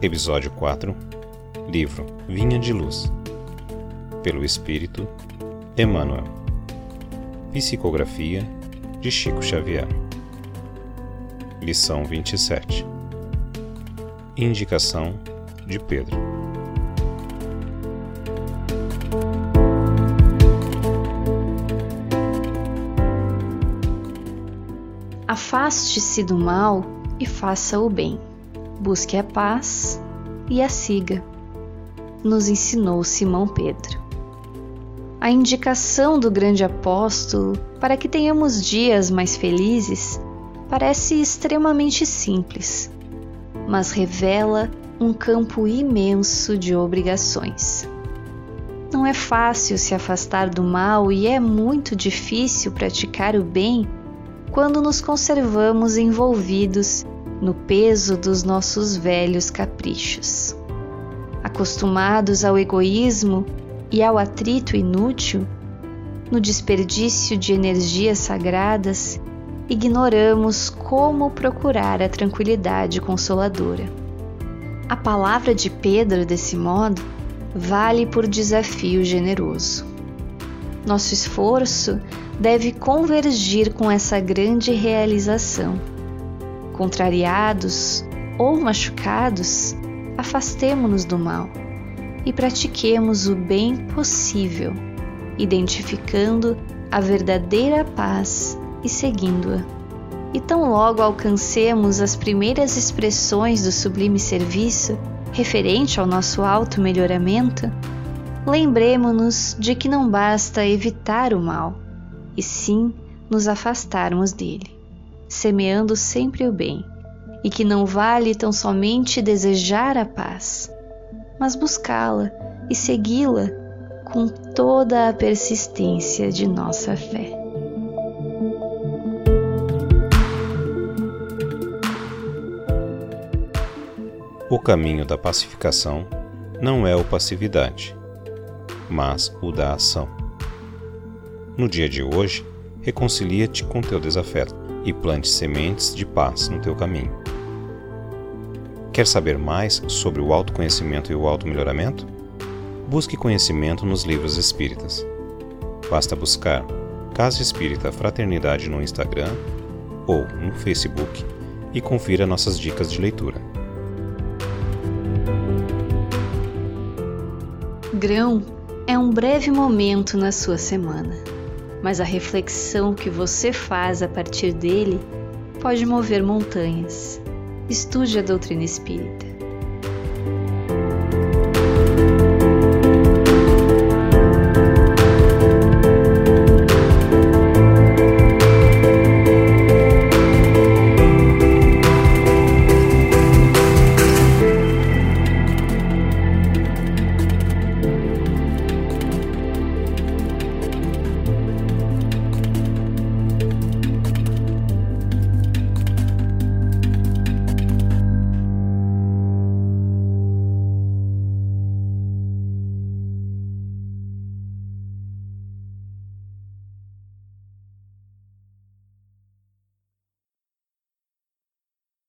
Episódio 4 Livro Vinha de Luz. Pelo Espírito Emmanuel. Psicografia de Chico Xavier. Lição 27 Indicação de Pedro. Afaste-se do mal e faça o bem. Busque a paz e a siga, nos ensinou Simão Pedro. A indicação do grande apóstolo para que tenhamos dias mais felizes parece extremamente simples, mas revela um campo imenso de obrigações. Não é fácil se afastar do mal e é muito difícil praticar o bem quando nos conservamos envolvidos no peso dos nossos velhos caprichos. Acostumados ao egoísmo e ao atrito inútil, no desperdício de energias sagradas, ignoramos como procurar a tranquilidade consoladora. A palavra de Pedro, desse modo, vale por desafio generoso. Nosso esforço deve convergir com essa grande realização. Contrariados ou machucados, afastemo-nos do mal e pratiquemos o bem possível, identificando a verdadeira paz e seguindo-a. E tão logo alcancemos as primeiras expressões do sublime serviço referente ao nosso auto-melhoramento, lembremos-nos de que não basta evitar o mal, e sim nos afastarmos dele, semeando sempre o bem, e que não vale tão somente desejar a paz, mas buscá-la e segui-la com toda a persistência de nossa fé. O caminho da pacificação não é o passividade, mas o da ação. No dia de hoje, reconcilia-te com teu desafeto e plante sementes de paz no teu caminho. Quer saber mais sobre o autoconhecimento e o automelhoramento? Busque conhecimento nos livros espíritas. Basta buscar Casa Espírita Fraternidade no Instagram ou no Facebook e confira nossas dicas de leitura. Grão é um breve momento na sua semana, mas a reflexão que você faz a partir dele pode mover montanhas. Estude a doutrina espírita.